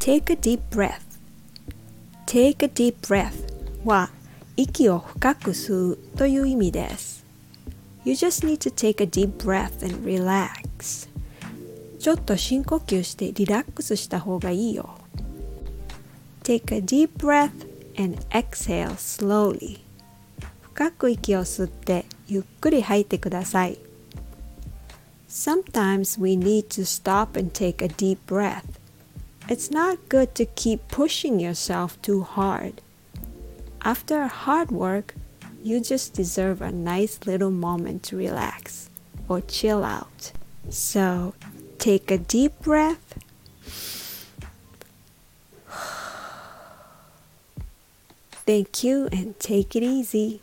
Take a deep breath Take a deep breath は息を深く吸うという意味です You just need to take a deep breath and relax ちょっと深呼吸してリラックスした方がいいよ Take a deep breath and exhale slowly 深く息を吸ってゆっくり吐いてください Sometimes we need to stop and take a deep breath It's not good to keep pushing yourself too hard. After hard work, you just deserve a nice little moment to relax or chill out. So take a deep breath. Thank you and take it easy.